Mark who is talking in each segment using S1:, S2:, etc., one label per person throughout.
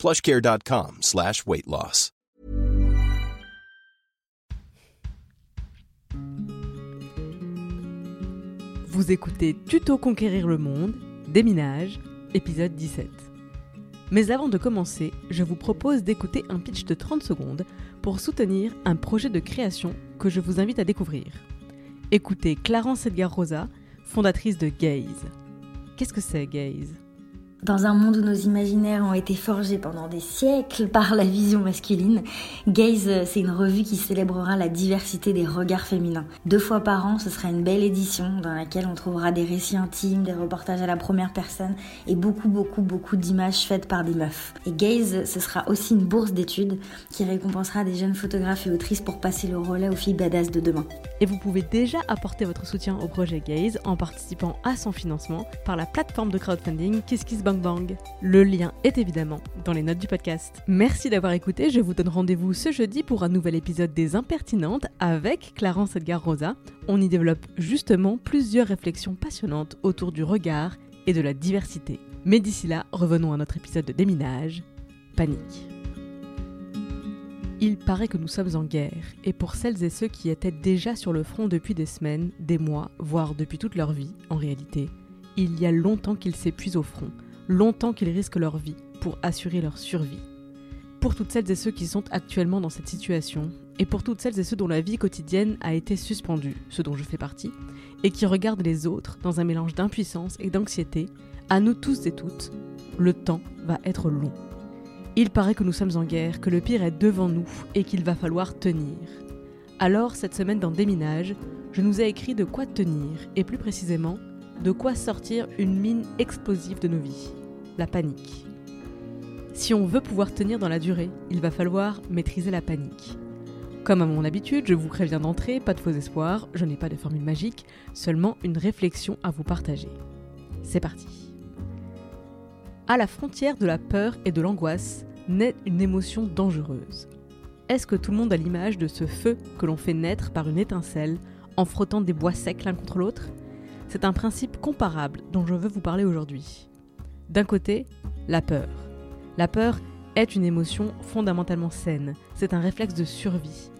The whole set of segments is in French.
S1: plushcare.com slash weight loss.
S2: Vous écoutez Tuto Conquérir le Monde, Déminage, épisode 17. Mais avant de commencer, je vous propose d'écouter un pitch de 30 secondes pour soutenir un projet de création que je vous invite à découvrir. Écoutez Clarence Edgar Rosa, fondatrice de Gaze. Qu'est-ce que c'est Gaze?
S3: Dans un monde où nos imaginaires ont été forgés pendant des siècles par la vision masculine, Gaze, c'est une revue qui célébrera la diversité des regards féminins. Deux fois par an, ce sera une belle édition dans laquelle on trouvera des récits intimes, des reportages à la première personne et beaucoup, beaucoup, beaucoup d'images faites par des meufs. Et Gaze, ce sera aussi une bourse d'études qui récompensera des jeunes photographes et autrices pour passer le relais aux filles badass de demain.
S2: Et vous pouvez déjà apporter votre soutien au projet Gaze en participant à son financement par la plateforme de crowdfunding KissKissBank Le lien est évidemment dans les notes du podcast. Merci d'avoir écouté, je vous donne rendez-vous ce jeudi pour un nouvel épisode des Impertinentes avec Clarence Edgar Rosa. On y développe justement plusieurs réflexions passionnantes autour du regard et de la diversité. Mais d'ici là, revenons à notre épisode de déminage. Panique. Il paraît que nous sommes en guerre, et pour celles et ceux qui étaient déjà sur le front depuis des semaines, des mois, voire depuis toute leur vie, en réalité, il y a longtemps qu'ils s'épuisent au front, longtemps qu'ils risquent leur vie pour assurer leur survie. Pour toutes celles et ceux qui sont actuellement dans cette situation, et pour toutes celles et ceux dont la vie quotidienne a été suspendue, ce dont je fais partie, et qui regardent les autres dans un mélange d'impuissance et d'anxiété, à nous tous et toutes, le temps va être long. Il paraît que nous sommes en guerre, que le pire est devant nous et qu'il va falloir tenir. Alors, cette semaine dans Déminage, je nous ai écrit de quoi tenir, et plus précisément, de quoi sortir une mine explosive de nos vies panique. Si on veut pouvoir tenir dans la durée, il va falloir maîtriser la panique. Comme à mon habitude, je vous préviens d'entrée, pas de faux espoirs, je n'ai pas de formule magique, seulement une réflexion à vous partager. C'est parti. À la frontière de la peur et de l'angoisse naît une émotion dangereuse. Est-ce que tout le monde a l'image de ce feu que l'on fait naître par une étincelle en frottant des bois secs l'un contre l'autre? C'est un principe comparable dont je veux vous parler aujourd'hui. D'un côté, la peur. La peur est une émotion fondamentalement saine, c'est un réflexe de survie.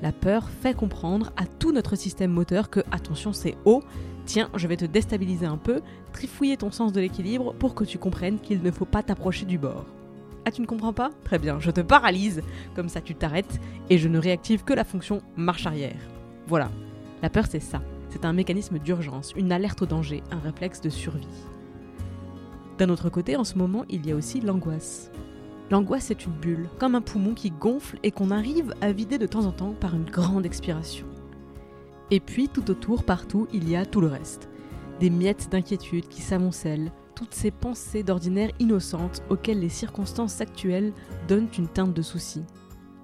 S2: La peur fait comprendre à tout notre système moteur que, attention, c'est haut, tiens, je vais te déstabiliser un peu, trifouiller ton sens de l'équilibre pour que tu comprennes qu'il ne faut pas t'approcher du bord. Ah, tu ne comprends pas? Très bien, je te paralyse, comme ça tu t'arrêtes, et je ne réactive que la fonction marche arrière. Voilà, la peur c'est ça, c'est un mécanisme d'urgence, une alerte au danger, un réflexe de survie. D'un autre côté, en ce moment, il y a aussi l'angoisse. L'angoisse est une bulle, comme un poumon qui gonfle et qu'on arrive à vider de temps en temps par une grande expiration. Et puis, tout autour, partout, il y a tout le reste. Des miettes d'inquiétude qui s'amoncellent, toutes ces pensées d'ordinaire innocentes auxquelles les circonstances actuelles donnent une teinte de souci.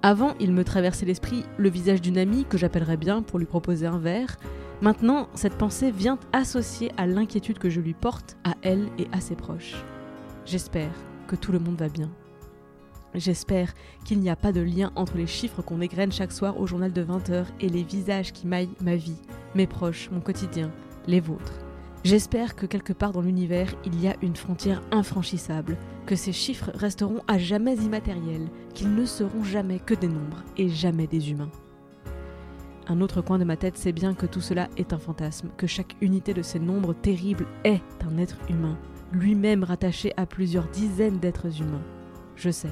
S2: Avant, il me traversait l'esprit le visage d'une amie que j'appellerais bien pour lui proposer un verre, Maintenant, cette pensée vient associer à l'inquiétude que je lui porte, à elle et à ses proches. J'espère que tout le monde va bien. J'espère qu'il n'y a pas de lien entre les chiffres qu'on égrène chaque soir au journal de 20h et les visages qui maillent ma vie, mes proches, mon quotidien, les vôtres. J'espère que quelque part dans l'univers, il y a une frontière infranchissable, que ces chiffres resteront à jamais immatériels, qu'ils ne seront jamais que des nombres et jamais des humains. Un autre coin de ma tête sait bien que tout cela est un fantasme, que chaque unité de ces nombres terribles est un être humain, lui-même rattaché à plusieurs dizaines d'êtres humains. Je sais.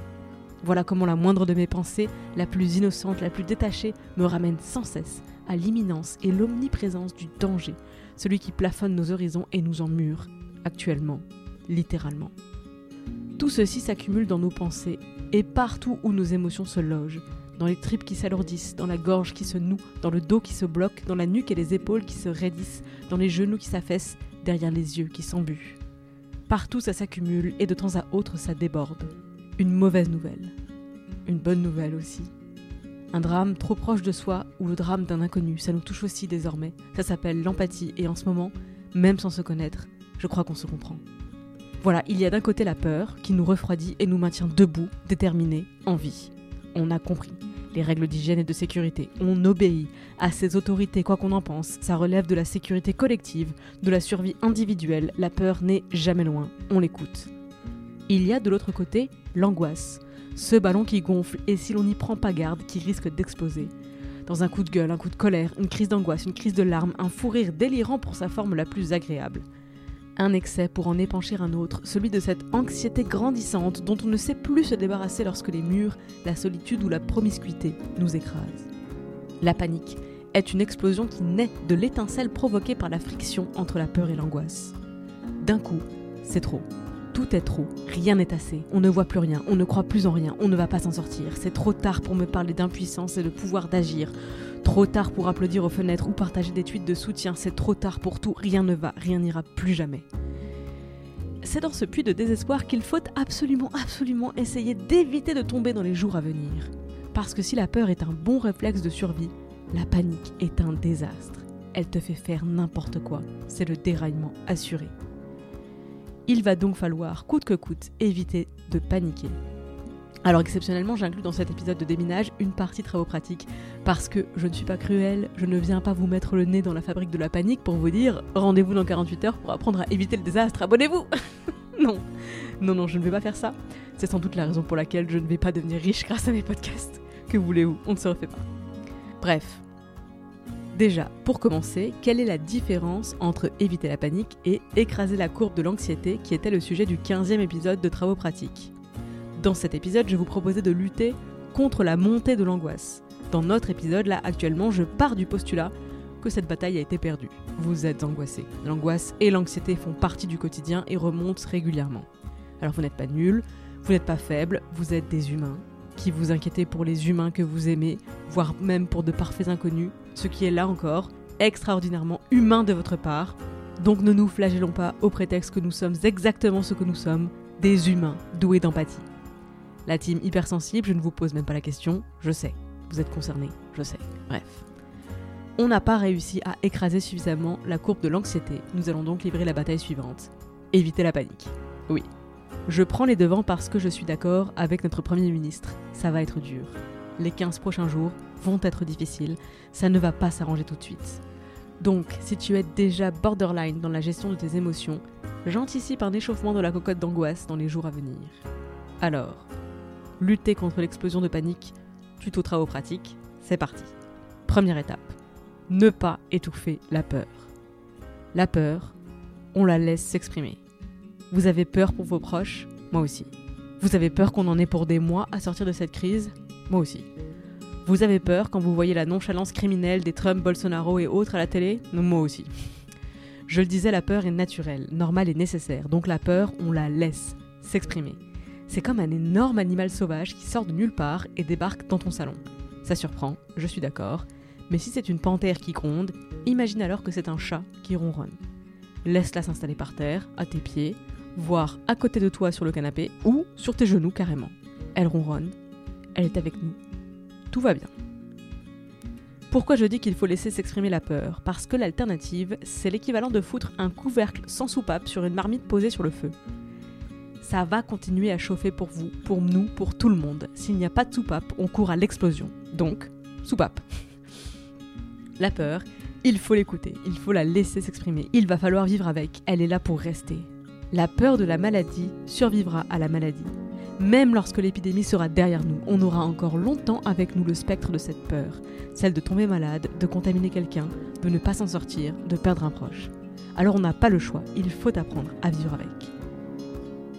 S2: Voilà comment la moindre de mes pensées, la plus innocente, la plus détachée, me ramène sans cesse à l'imminence et l'omniprésence du danger, celui qui plafonne nos horizons et nous emmure, actuellement, littéralement. Tout ceci s'accumule dans nos pensées, et partout où nos émotions se logent, dans les tripes qui s'alourdissent, dans la gorge qui se noue, dans le dos qui se bloque, dans la nuque et les épaules qui se raidissent, dans les genoux qui s'affaissent, derrière les yeux qui s'embuent. Partout ça s'accumule et de temps à autre ça déborde. Une mauvaise nouvelle. une bonne nouvelle aussi. Un drame trop proche de soi ou le drame d'un inconnu, ça nous touche aussi désormais. Ça s'appelle l'empathie et en ce moment, même sans se connaître, je crois qu'on se comprend. Voilà, il y a d'un côté la peur qui nous refroidit et nous maintient debout, déterminés, en vie. On a compris les règles d'hygiène et de sécurité. On obéit à ces autorités, quoi qu'on en pense. Ça relève de la sécurité collective, de la survie individuelle. La peur n'est jamais loin. On l'écoute. Il y a de l'autre côté l'angoisse. Ce ballon qui gonfle et si l'on n'y prend pas garde, qui risque d'exploser. Dans un coup de gueule, un coup de colère, une crise d'angoisse, une crise de larmes, un fou rire délirant pour sa forme la plus agréable un excès pour en épancher un autre, celui de cette anxiété grandissante dont on ne sait plus se débarrasser lorsque les murs, la solitude ou la promiscuité nous écrasent. La panique est une explosion qui naît de l'étincelle provoquée par la friction entre la peur et l'angoisse. D'un coup, c'est trop. Tout est trop, rien n'est assez, on ne voit plus rien, on ne croit plus en rien, on ne va pas s'en sortir. C'est trop tard pour me parler d'impuissance et de pouvoir d'agir. Trop tard pour applaudir aux fenêtres ou partager des tweets de soutien, c'est trop tard pour tout, rien ne va, rien n'ira plus jamais. C'est dans ce puits de désespoir qu'il faut absolument, absolument essayer d'éviter de tomber dans les jours à venir. Parce que si la peur est un bon réflexe de survie, la panique est un désastre. Elle te fait faire n'importe quoi. C'est le déraillement assuré. Il va donc falloir, coûte que coûte, éviter de paniquer. Alors exceptionnellement, j'inclus dans cet épisode de déminage une partie travaux pratiques, parce que je ne suis pas cruelle, je ne viens pas vous mettre le nez dans la fabrique de la panique pour vous dire rendez-vous dans 48 heures pour apprendre à éviter le désastre, abonnez-vous Non, non, non, je ne vais pas faire ça. C'est sans doute la raison pour laquelle je ne vais pas devenir riche grâce à mes podcasts. Que voulez-vous On ne se refait pas. Bref. Déjà, pour commencer, quelle est la différence entre éviter la panique et écraser la courbe de l'anxiété qui était le sujet du 15e épisode de Travaux pratiques? Dans cet épisode, je vous proposais de lutter contre la montée de l'angoisse. Dans notre épisode, là, actuellement, je pars du postulat que cette bataille a été perdue. Vous êtes angoissé. L'angoisse et l'anxiété font partie du quotidien et remontent régulièrement. Alors vous n'êtes pas nul, vous n'êtes pas faible, vous êtes des humains qui vous inquiétez pour les humains que vous aimez, voire même pour de parfaits inconnus, ce qui est là encore extraordinairement humain de votre part. Donc ne nous flagellons pas au prétexte que nous sommes exactement ce que nous sommes, des humains doués d'empathie. La team hypersensible, je ne vous pose même pas la question, je sais. Vous êtes concernés, je sais. Bref. On n'a pas réussi à écraser suffisamment la courbe de l'anxiété. Nous allons donc livrer la bataille suivante. Éviter la panique. Oui. Je prends les devants parce que je suis d'accord avec notre Premier ministre. Ça va être dur. Les 15 prochains jours vont être difficiles. Ça ne va pas s'arranger tout de suite. Donc, si tu es déjà borderline dans la gestion de tes émotions, j'anticipe un échauffement de la cocotte d'angoisse dans les jours à venir. Alors, lutter contre l'explosion de panique, tuto travaux pratiques, c'est parti. Première étape, ne pas étouffer la peur. La peur, on la laisse s'exprimer. Vous avez peur pour vos proches? Moi aussi. Vous avez peur qu'on en ait pour des mois à sortir de cette crise? Moi aussi. Vous avez peur quand vous voyez la nonchalance criminelle des Trump, Bolsonaro et autres à la télé? Moi aussi. Je le disais, la peur est naturelle, normale et nécessaire. Donc la peur, on la laisse s'exprimer. C'est comme un énorme animal sauvage qui sort de nulle part et débarque dans ton salon. Ça surprend, je suis d'accord, mais si c'est une panthère qui gronde, imagine alors que c'est un chat qui ronronne. Laisse-la s'installer par terre, à tes pieds, voire à côté de toi sur le canapé ou sur tes genoux carrément. Elle ronronne, elle est avec nous. Tout va bien. Pourquoi je dis qu'il faut laisser s'exprimer la peur? Parce que l'alternative, c'est l'équivalent de foutre un couvercle sans soupape sur une marmite posée sur le feu ça va continuer à chauffer pour vous, pour nous, pour tout le monde. S'il n'y a pas de soupape, on court à l'explosion. Donc, soupape. La peur, il faut l'écouter, il faut la laisser s'exprimer, il va falloir vivre avec, elle est là pour rester. La peur de la maladie survivra à la maladie. Même lorsque l'épidémie sera derrière nous, on aura encore longtemps avec nous le spectre de cette peur, celle de tomber malade, de contaminer quelqu'un, de ne pas s'en sortir, de perdre un proche. Alors on n'a pas le choix, il faut apprendre à vivre avec.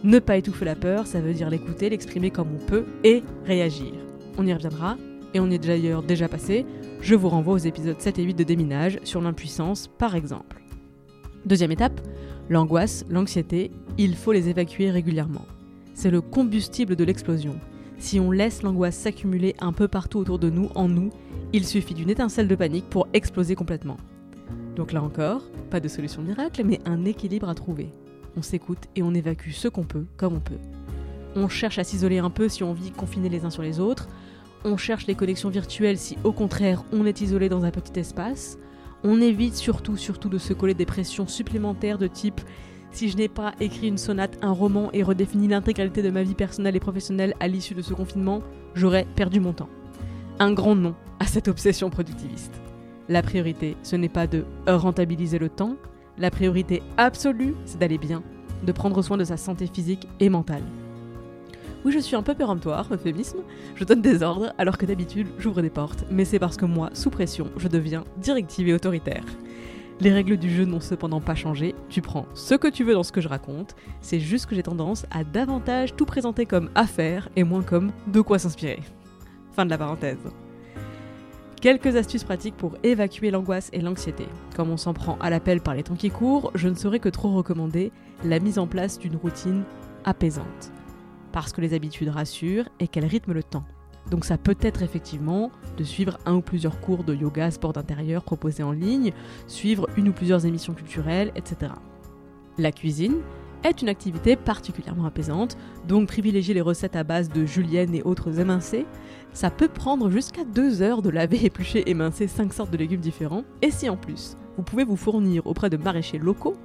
S2: Ne pas étouffer la peur, ça veut dire l'écouter, l'exprimer comme on peut et réagir. On y reviendra, et on y est d'ailleurs déjà passé. Je vous renvoie aux épisodes 7 et 8 de déminage sur l'impuissance par exemple. Deuxième étape, l'angoisse, l'anxiété, il faut les évacuer régulièrement. C'est le combustible de l'explosion. Si on laisse l'angoisse s'accumuler un peu partout autour de nous, en nous, il suffit d'une étincelle de panique pour exploser complètement. Donc là encore, pas de solution miracle, mais un équilibre à trouver on s'écoute et on évacue ce qu'on peut comme on peut. On cherche à s'isoler un peu si on vit confinés les uns sur les autres. On cherche les connexions virtuelles si au contraire on est isolé dans un petit espace. On évite surtout, surtout de se coller des pressions supplémentaires de type si je n'ai pas écrit une sonate, un roman et redéfini l'intégralité de ma vie personnelle et professionnelle à l'issue de ce confinement, j'aurais perdu mon temps. Un grand non à cette obsession productiviste. La priorité, ce n'est pas de rentabiliser le temps, la priorité absolue, c'est d'aller bien, de prendre soin de sa santé physique et mentale. Oui, je suis un peu péremptoire, euphémisme, je donne des ordres alors que d'habitude j'ouvre des portes, mais c'est parce que moi, sous pression, je deviens directive et autoritaire. Les règles du jeu n'ont cependant pas changé, tu prends ce que tu veux dans ce que je raconte, c'est juste que j'ai tendance à davantage tout présenter comme affaire et moins comme de quoi s'inspirer. Fin de la parenthèse. Quelques astuces pratiques pour évacuer l'angoisse et l'anxiété. Comme on s'en prend à l'appel par les temps qui courent, je ne saurais que trop recommander la mise en place d'une routine apaisante. Parce que les habitudes rassurent et qu'elles rythment le temps. Donc ça peut être effectivement de suivre un ou plusieurs cours de yoga, sport d'intérieur proposés en ligne, suivre une ou plusieurs émissions culturelles, etc. La cuisine est une activité particulièrement apaisante, donc privilégier les recettes à base de julienne et autres émincés. Ça peut prendre jusqu'à 2 heures de laver, éplucher, émincer 5 sortes de légumes différents, et si en plus vous pouvez vous fournir auprès de maraîchers locaux,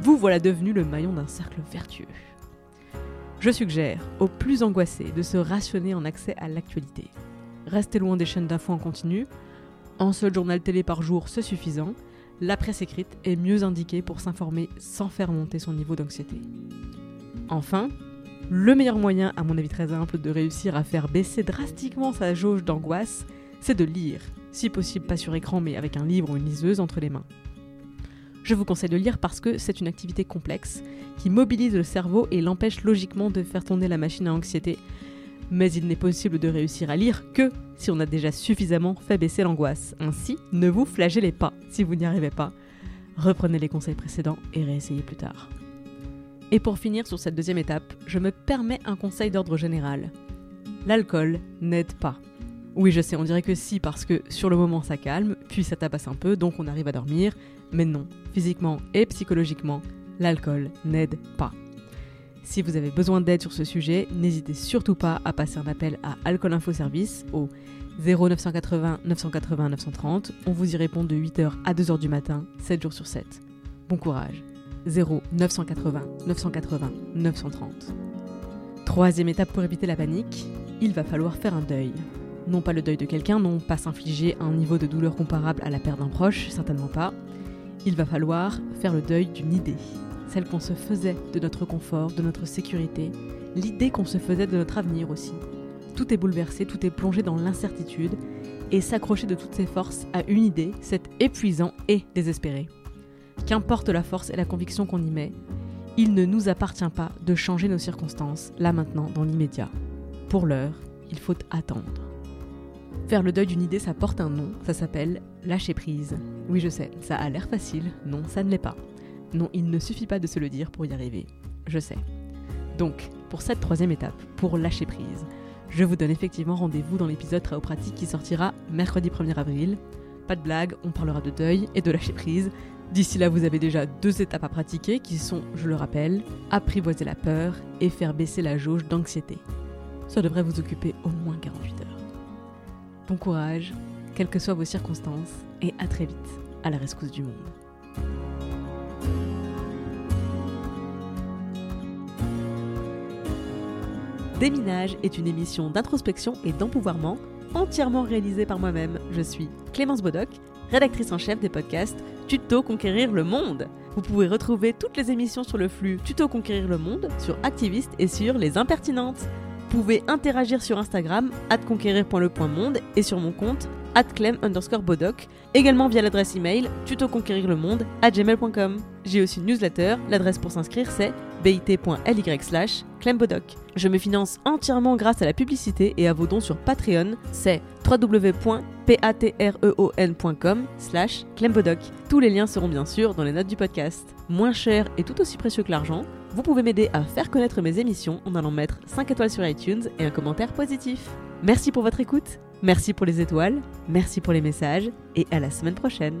S2: vous voilà devenu le maillon d'un cercle vertueux. Je suggère aux plus angoissés de se rationner en accès à l'actualité. Restez loin des chaînes d'infos en continu. Un seul journal télé par jour, c'est suffisant. La presse écrite est mieux indiquée pour s'informer sans faire monter son niveau d'anxiété. Enfin, le meilleur moyen, à mon avis très simple, de réussir à faire baisser drastiquement sa jauge d'angoisse, c'est de lire. Si possible, pas sur écran, mais avec un livre ou une liseuse entre les mains. Je vous conseille de lire parce que c'est une activité complexe qui mobilise le cerveau et l'empêche logiquement de faire tourner la machine à anxiété. Mais il n'est possible de réussir à lire que si on a déjà suffisamment fait baisser l'angoisse. Ainsi, ne vous flagellez pas si vous n'y arrivez pas. Reprenez les conseils précédents et réessayez plus tard. Et pour finir sur cette deuxième étape, je me permets un conseil d'ordre général. L'alcool n'aide pas. Oui, je sais, on dirait que si, parce que sur le moment ça calme, puis ça tabasse un peu, donc on arrive à dormir. Mais non, physiquement et psychologiquement, l'alcool n'aide pas. Si vous avez besoin d'aide sur ce sujet, n'hésitez surtout pas à passer un appel à Alcool Info Service au 0980 980 930. On vous y répond de 8h à 2h du matin, 7 jours sur 7. Bon courage. 0 980 980 930. Troisième étape pour éviter la panique, il va falloir faire un deuil. Non pas le deuil de quelqu'un, non pas s'infliger un niveau de douleur comparable à la perte d'un proche, certainement pas. Il va falloir faire le deuil d'une idée, celle qu'on se faisait de notre confort, de notre sécurité, l'idée qu'on se faisait de notre avenir aussi. Tout est bouleversé, tout est plongé dans l'incertitude, et s'accrocher de toutes ses forces à une idée, c'est épuisant et désespéré. Qu'importe la force et la conviction qu'on y met, il ne nous appartient pas de changer nos circonstances, là maintenant, dans l'immédiat. Pour l'heure, il faut attendre. Faire le deuil d'une idée, ça porte un nom, ça s'appelle lâcher prise. Oui, je sais, ça a l'air facile, non, ça ne l'est pas. Non, il ne suffit pas de se le dire pour y arriver. Je sais. Donc, pour cette troisième étape, pour lâcher prise, je vous donne effectivement rendez-vous dans l'épisode très pratique qui sortira mercredi 1er avril. Pas de blague, on parlera de deuil et de lâcher prise. D'ici là, vous avez déjà deux étapes à pratiquer qui sont, je le rappelle, apprivoiser la peur et faire baisser la jauge d'anxiété. Ça devrait vous occuper au moins 48 heures. Bon courage, quelles que soient vos circonstances, et à très vite à la rescousse du monde. Déminage est une émission d'introspection et d'empouvoirment entièrement réalisée par moi-même. Je suis Clémence Bodoc, rédactrice en chef des podcasts Tuto Conquérir le Monde. Vous pouvez retrouver toutes les émissions sur le flux Tuto Conquérir le Monde, sur Activiste et sur Les Impertinentes. Vous pouvez interagir sur Instagram, conquérir.le.monde et sur mon compte, clem underscore bodoc, également via l'adresse email tutoconquérirlemonde à gmail.com. J'ai aussi une newsletter, l'adresse pour s'inscrire c'est bit.ly slash clembodoc. Je me finance entièrement grâce à la publicité et à vos dons sur Patreon, c'est www.patreon.com slash clembodoc. Tous les liens seront bien sûr dans les notes du podcast. Moins cher et tout aussi précieux que l'argent, vous pouvez m'aider à faire connaître mes émissions en allant mettre 5 étoiles sur iTunes et un commentaire positif. Merci pour votre écoute, merci pour les étoiles, merci pour les messages et à la semaine prochaine.